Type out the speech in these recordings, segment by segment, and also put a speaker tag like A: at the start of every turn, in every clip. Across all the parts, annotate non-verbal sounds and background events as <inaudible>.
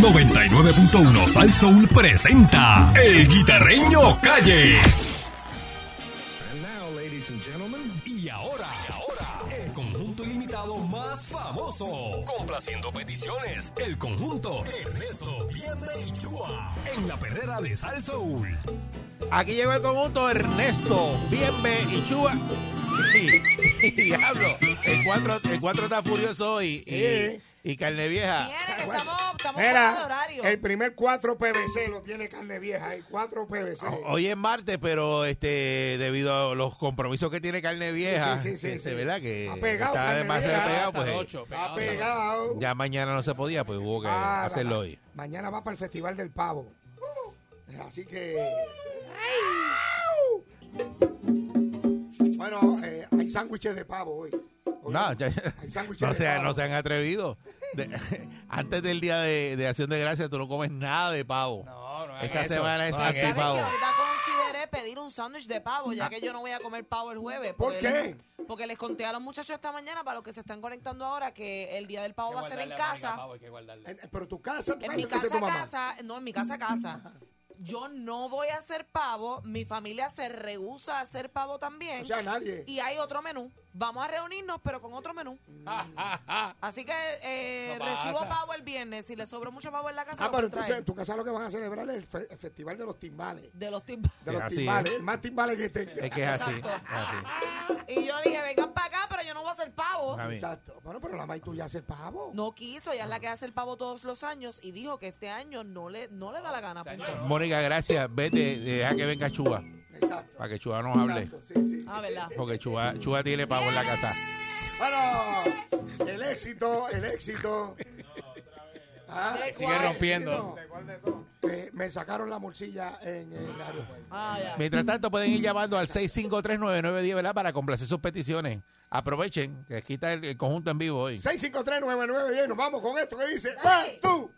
A: 99.1 Sal Soul presenta El Guitarreño Calle. Y ahora, y ahora, el conjunto ilimitado más famoso. Complaciendo peticiones, el conjunto Ernesto, Bienve y Chua. En la perrera de Sal Soul.
B: Aquí llegó el conjunto Ernesto, Bienve y Chua. <laughs> Y, y diablo, el 4 el cuatro está furioso hoy. Y. y carne vieja.
C: Miren, estamos, estamos fuera de
D: Mira,
C: horario.
D: el primer 4 PVC lo tiene carne vieja. Hay 4 PVC.
B: Hoy es martes, pero este debido a los compromisos que tiene carne vieja,
D: Sí, sí, sí,
B: que
D: sí.
B: se verá que
D: Ha pegado,
B: está demasiado
D: vieja.
B: pegado, pues
D: pegado.
B: ya mañana no se podía, pues hubo que
D: Ah,
B: hacerlo hoy.
D: Mañana va para el Festival del Pavo. Así que. Bueno, eh, hay sándwiches de pavo hoy.
B: No, ya- <laughs> no,
D: de
B: se,
D: pavo.
B: no se han atrevido. De- <laughs> antes del día de, de Acción de Gracias, tú no comes nada de pavo. Esta semana es
C: ¿Sabes que ahorita consideré pedir un sándwich de pavo, ya que yo no voy a comer pavo el jueves?
D: ¿Por qué?
C: les- porque les conté a los muchachos esta mañana, para los que se están conectando ahora, que el día del pavo va a ser en casa.
D: En- pero tu casa, tu
C: En
D: casa,
C: mi
D: ¿qué hace
C: casa,
D: tu mamá?
C: casa, no, en mi casa, casa. <laughs> Yo no voy a hacer pavo, mi familia se rehúsa a hacer pavo también.
D: O sea, nadie.
C: y hay otro menú. Vamos a reunirnos, pero con otro menú. <laughs> Así que eh, recibo pavo el viernes. Si le sobró mucho pavo en la casa,
D: Ah, pero entonces en tu casa lo que van a celebrar es el, fe- el festival de los timbales.
C: de los timbales.
D: De los timbales,
B: ¿eh?
D: más timbales que tenga.
B: Es que es así.
C: Exacto.
B: es así.
C: Y yo dije, vengan para hacer pavo.
D: Exacto. Bueno, pero la May tuya hace el pavo.
C: No quiso, ella es la que hace el pavo todos los años y dijo que este año no le, no le da la gana. punto.
B: Mónica, gracias. Vete, deja que venga Chua.
D: Exacto.
B: Para que Chua nos hable.
D: Exacto, sí, sí.
C: Ah, ¿verdad?
B: Porque Chua, Chua tiene pavo en la casa.
D: Bueno, el éxito, el éxito. Ah,
C: ¿De
D: sí,
C: cuál?
D: rompiendo. Me sacaron la morcilla en el aeropuerto.
C: Ah, ya.
B: Mientras tanto, pueden ir llamando al 6539910, ¿verdad? Para complacer sus peticiones. Aprovechen, que aquí está el, el conjunto en vivo hoy.
D: 6539910, nos vamos con esto que dice, ¡Va tú!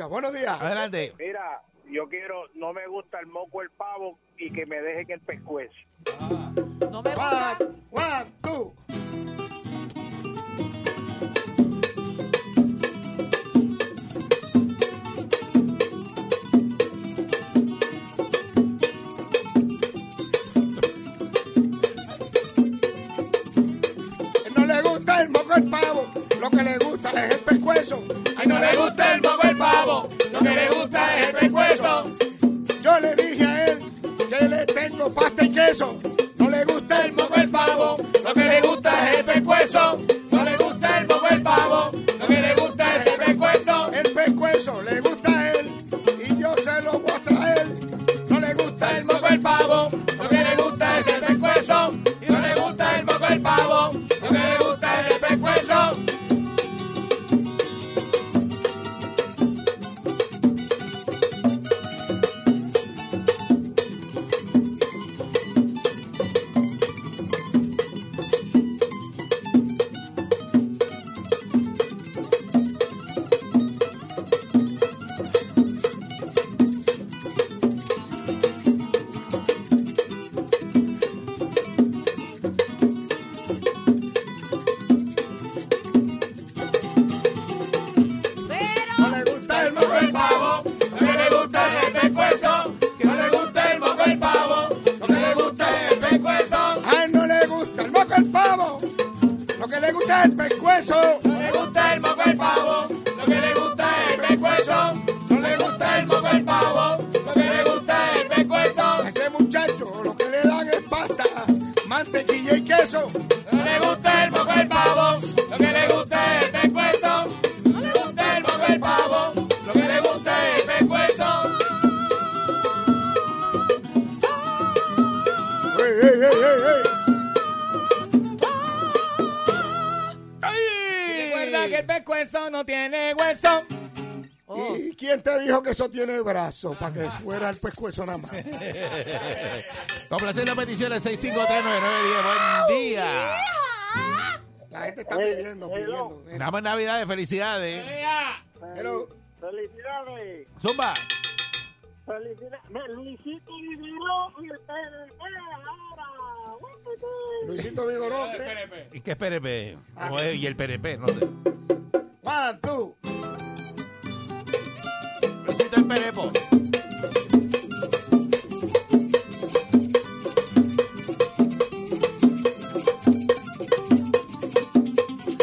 D: Buenos días.
B: Adelante.
E: Mira, yo quiero, no me gusta el moco el pavo y que me dejen el pescuezo.
C: Gusta
D: el pescuezo.
F: No le gusta el moco el pavo, lo que le gusta es el pescuezo.
D: No le gusta
F: el moco el pavo, lo que le gusta es el pescuezo.
D: A ese muchacho lo que le dan es pasta, mantequilla y queso.
F: No le gusta el moco el pavo, lo que le gusta es el pescuezo. No le gusta el moco el pavo, lo que le gusta es el pescuezo.
D: ¡Ey, ey, ey,
F: el pescuezo no tiene hueso.
D: ey! ¿Y quién te dijo que eso tiene brazo? Para que fuera el pescuezo nada más.
B: Complaciendo peticiones 6539910. Buen día.
D: La gente está pidiendo, pidiendo.
B: Damos Navidades, felicidades.
D: Pero,
E: Felicidades.
B: Zumba.
E: Felicidades. Luisito Vigoró y el PNP ahora.
D: Luisito Vigorote.
B: ¿Y qué es PNP? ¿Cómo es? Y el PNP, no sé.
D: One, two.
B: Luisito el Perepo.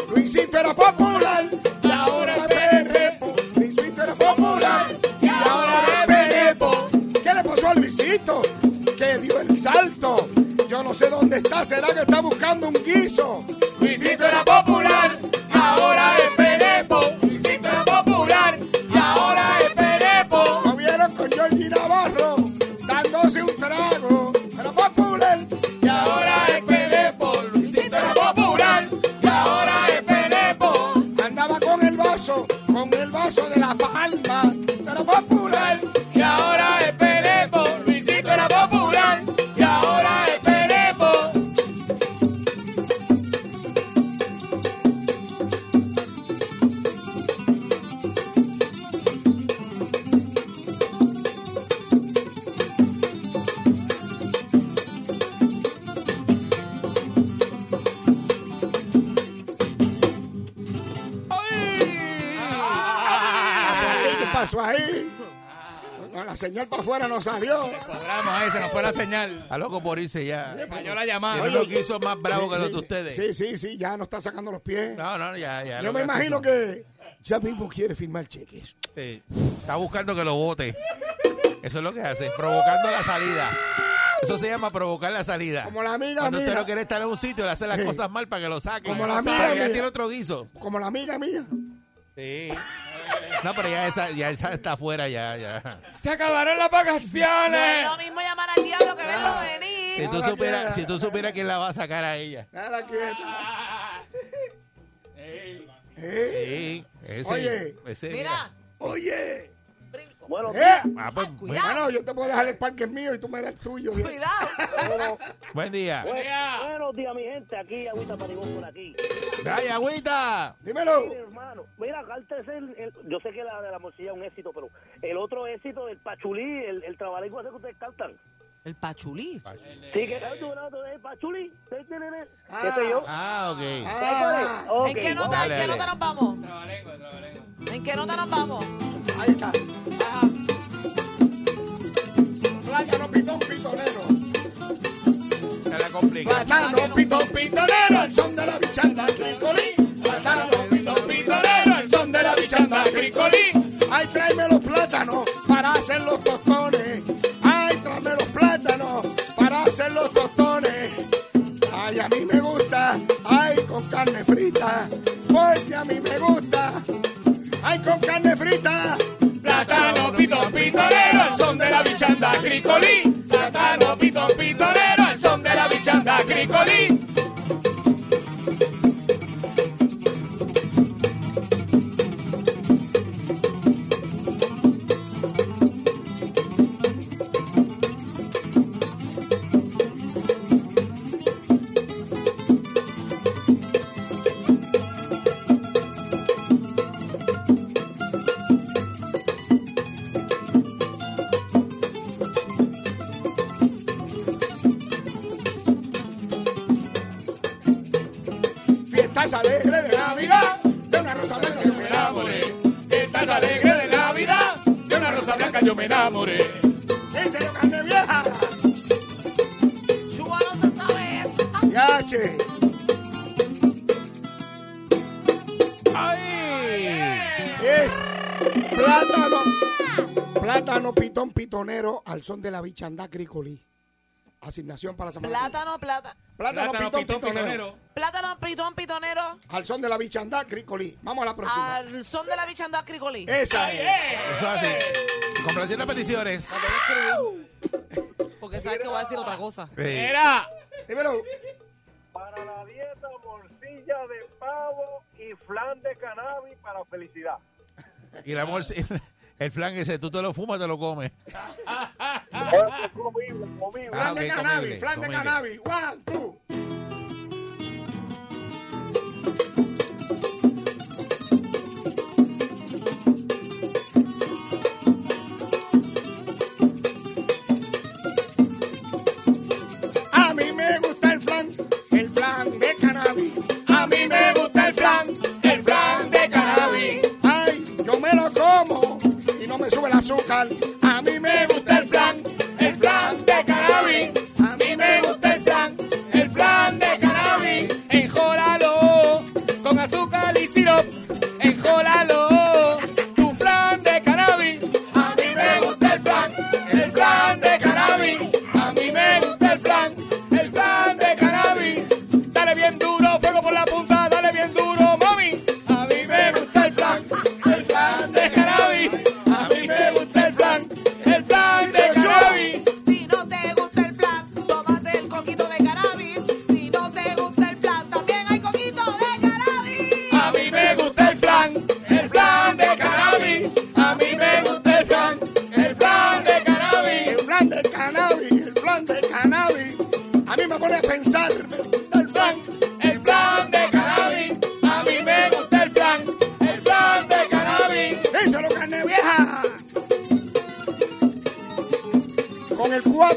D: Luisito era popular y ahora es penepo. Luisito era popular y ahora es penepo. ¿Qué le pasó a Luisito? Que dio el salto. Yo no sé dónde está. ¿Será que está buscando un guiso? Pasó ahí? La señal para afuera no salió.
F: Programa ese, nos fue la señal.
B: Está loco por irse ya.
F: Yo la llamaba.
B: Tiene unos guisos más bravos que los de ustedes.
D: Sí, sí, sí, ya no está sacando los pies.
B: No, no, ya, ya.
D: Yo
B: lo
D: me imagino que ya mismo quiere firmar cheques.
B: Sí. Está buscando que lo vote. Eso es lo que hace, provocando la salida. Eso se llama provocar la salida.
D: Como la amiga
B: Cuando usted
D: mía.
B: no quiere estar en un sitio, le hace las
D: Sí.
B: cosas mal para que lo saquen.
D: Como la
B: Lo
D: amiga
B: saque,
D: mía.
B: tiene otro guiso.
D: Como la amiga mía.
B: Sí. No, pero ya esa, ya esa está afuera, ya, ya.
F: Se acabaron las
C: No es
F: vacaciones.
C: lo mismo llamar al diablo que verlo venir.
B: Si tú supieras, si tú supieras quién la va a sacar a ella.
D: Déjala quieta. ¿Eh?
B: Sí, ese,
D: Oye.
B: ese,
C: Mira,
D: Oye.
C: Brinco.
E: Bueno,
D: ¿Eh?
B: Ah, pues,
C: Cuidado.
D: Bueno, yo te puedo dejar el parque mío y tú me das el tuyo.
C: Cuidado.
B: buen día.
E: buenos días, mi gente. Aquí, Agüita Parigón por aquí.
B: ¡Ay, agüita!
D: Dímelo.
E: Mire, hermano, mira, cántese el, el- yo sé que la de la morcilla es un éxito, pero el otro éxito del pachulí, el, el trabalenguas ese que ustedes cantan.
C: El pachulí.
E: Sí, que cantan un lado del pachulí. ¿Qué
D: Ah.
E: sé yo?
B: Ah, ok.
D: Ah,
E: Ok.
C: ¿En qué nota,
B: Dale,
C: ¿en qué
B: dale.
C: nota nos vamos? ¿En qué nota nos vamos?
D: ahí está.
C: Ajá.
D: Plátano pitón pitonero.
B: Se la complica.
D: Plátano pitón pitonero. El son de la bichanda tricolín. Plátano pitón pitonero. El son de la bichanda tricolín. Ay, tráeme los plátanos para hacer los tostones. Los tostones. Ay, a mí me gusta. Ay, con carne frita. Porque a mí me gusta. Ay, con carne frita.
F: Plátano, pitón, pitonero, son de la bichanda cricolí. Plátano, pitón, pitonero, Estás alegre de la
D: vida, de una rosa blanca yo me enamoré.
F: Estás alegre de la vida, de una rosa blanca yo me enamoré.
D: Dice lo cante vieja.
C: No sabes.
D: Yache. Ay. Es plátano. Plátano pitón pitonero al son de la bichandá cricolí. Asignación para San Martín.
C: Plátano, plata.
D: Plátano,
F: Plátano,
D: pitón,
F: pitón,
D: pitonero.
C: Plátano, pitón, pitonero.
D: Al son de la bichanda cricolí. Vamos a la próxima.
C: Al son de la bichanda cricolí.
D: Esa es.
B: Eso es así. Complaciendo peticiones.
C: Porque sabes que voy a decir otra cosa.
F: Era.
D: Dímelo.
E: Para la dieta, morcilla de pavo y flan de cannabis para felicidad.
B: Y el amor, el flan ese, tú te lo fumas, te lo comes.
E: comible, comible.
D: Flan
B: Ah,
D: de
B: ok,
D: cannabis,
B: comible,
D: flan de
B: comible.
D: cannabis. One, two.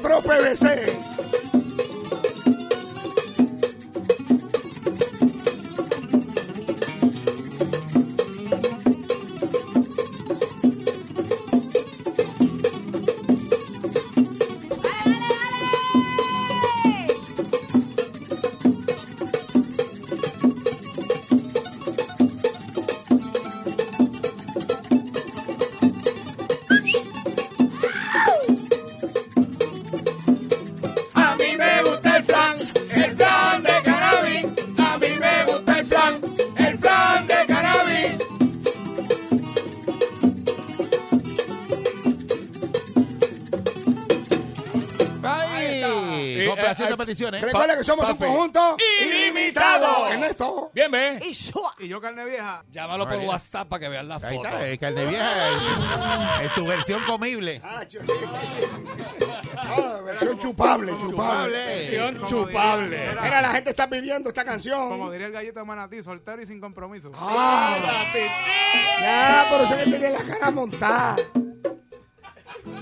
D: 4 PVC.
B: Peticiones.
D: Recuerda que somos un conjunto
F: Ilimitado.
D: Ernesto.
F: Bien, ve.
C: Y shua.
G: Y yo, carne vieja.
F: Llámalo por WhatsApp para que vean la
B: Ahí
F: foto.
B: está, el carne vieja en, en su versión comible.
D: Ah, sí, sí, sí. Ah, versión chupable, chupable.
B: Versión
F: chupable.
D: Mira, la gente está pidiendo esta
G: Como
D: canción.
G: diría el gallito de manatí, soltero y sin compromiso.
D: Ah, ya, pero se le tiene la cara montada.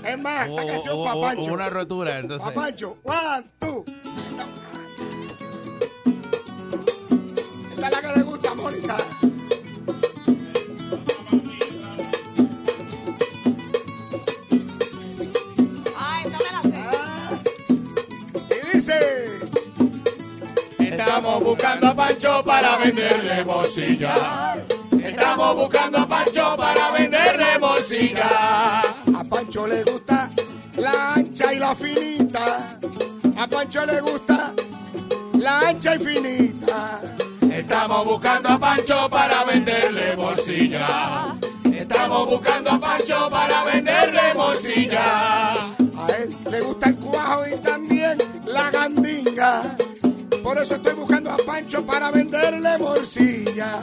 D: Es más, esta canción Pancho.
B: una rotura, entonces.
D: Pa' Pancho, one, two. Esta es la que le gusta a Mónica.
C: Ay, dame la fe.
D: Ah, y dice,
F: Estamos buscando a Pancho para venderle morcilla. Estamos buscando a Pancho para venderle morcilla.
D: Pancho le gusta la ancha y la finita. A Pancho le gusta la ancha y finita.
F: Estamos buscando a Pancho para venderle morcilla. Estamos buscando a Pancho para venderle morcilla.
D: A él le gusta el cuajo y también la gandinga. Por eso estoy buscando a Pancho para venderle morcilla.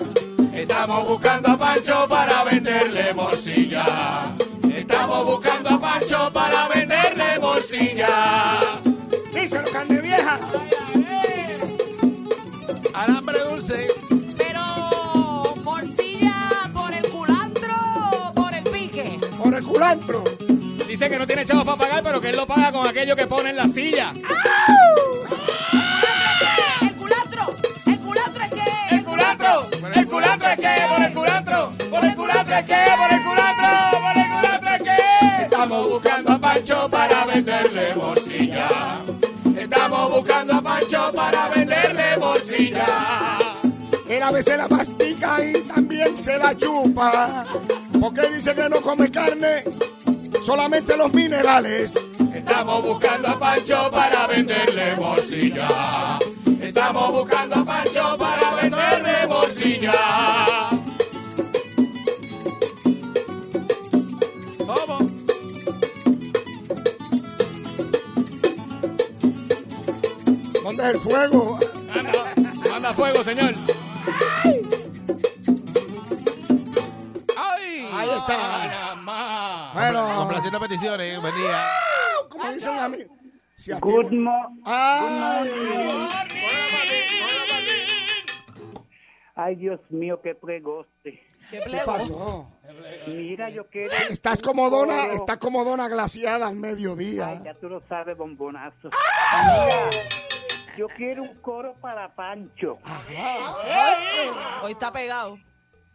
F: Estamos buscando a Pancho para venderle morcilla. Estamos buscando a Pancho para venderle morcilla.
D: Díselo, carne vieja.
B: Alambre dulce.
C: Pero, morcilla por el culantro o por el pique.
D: Por el culantro.
F: Dice que no tiene chavos para pagar, pero que él lo paga con aquello que pone en la silla.
C: El culantro. El culantro es que.
F: ¡El culantro! ¡El culantro es que! ¡Por el culantro! ¡Por el culantro es que! ¡Por el culantro! Para venderle morcilla.
D: Él a veces la mastica y también se la chupa. Porque dice que no come carne, solamente los minerales.
F: Estamos buscando a Pancho para venderle morcilla. Estamos buscando a Pancho para venderle morcilla.
D: El fuego?
F: Manda, manda fuego, señor.
B: ¡Ay!
D: Ahí está. Bueno,
B: Complaciendo peticiones, buen día.
D: como dicen a mí. Si
E: Good mo-
D: Ay,
E: Ay, Dios mío, qué pregoste.
C: ¿Qué
D: pasó?
E: Mira, yo quiero...
D: Estás como dona, estás como dona glaciada al
E: Ay,
D: mediodía.
E: ya tú lo sabes, bombonazo. Mira, yo quiero un coro para Pancho.
C: Hoy está pegado.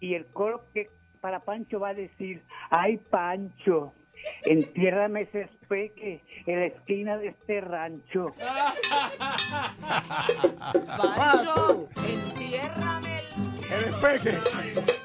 E: Y el coro que para Pancho va a decir, ay, Pancho, entiérrame ese espeque en la esquina de este rancho. <laughs>
C: Pancho, entiérrame el...
D: El espeje.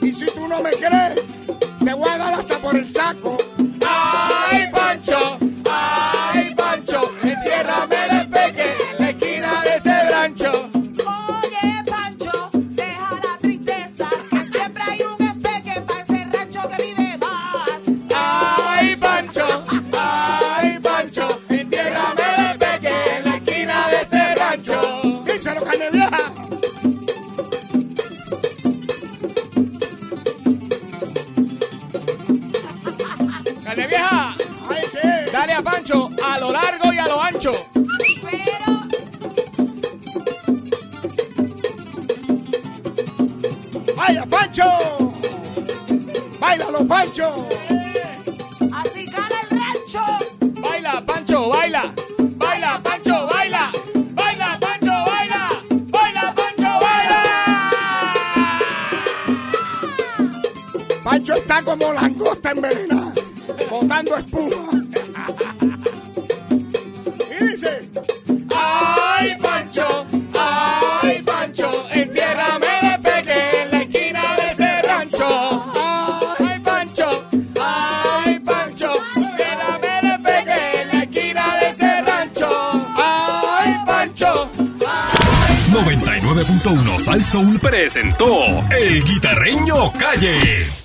D: Y si tú no me crees, te voy a dar hasta por el saco. Como langosta envenenada, botando espuma. Y dice,
F: Ay, Pancho, ay, Pancho, entiérrame el peque en la esquina de ese rancho. Ay, Pancho, ay, Pancho, entiérrame el peque en la esquina de ese rancho. Ay, Pancho,
A: 99.1 Sal Soul presentó El Guitarreño Calle.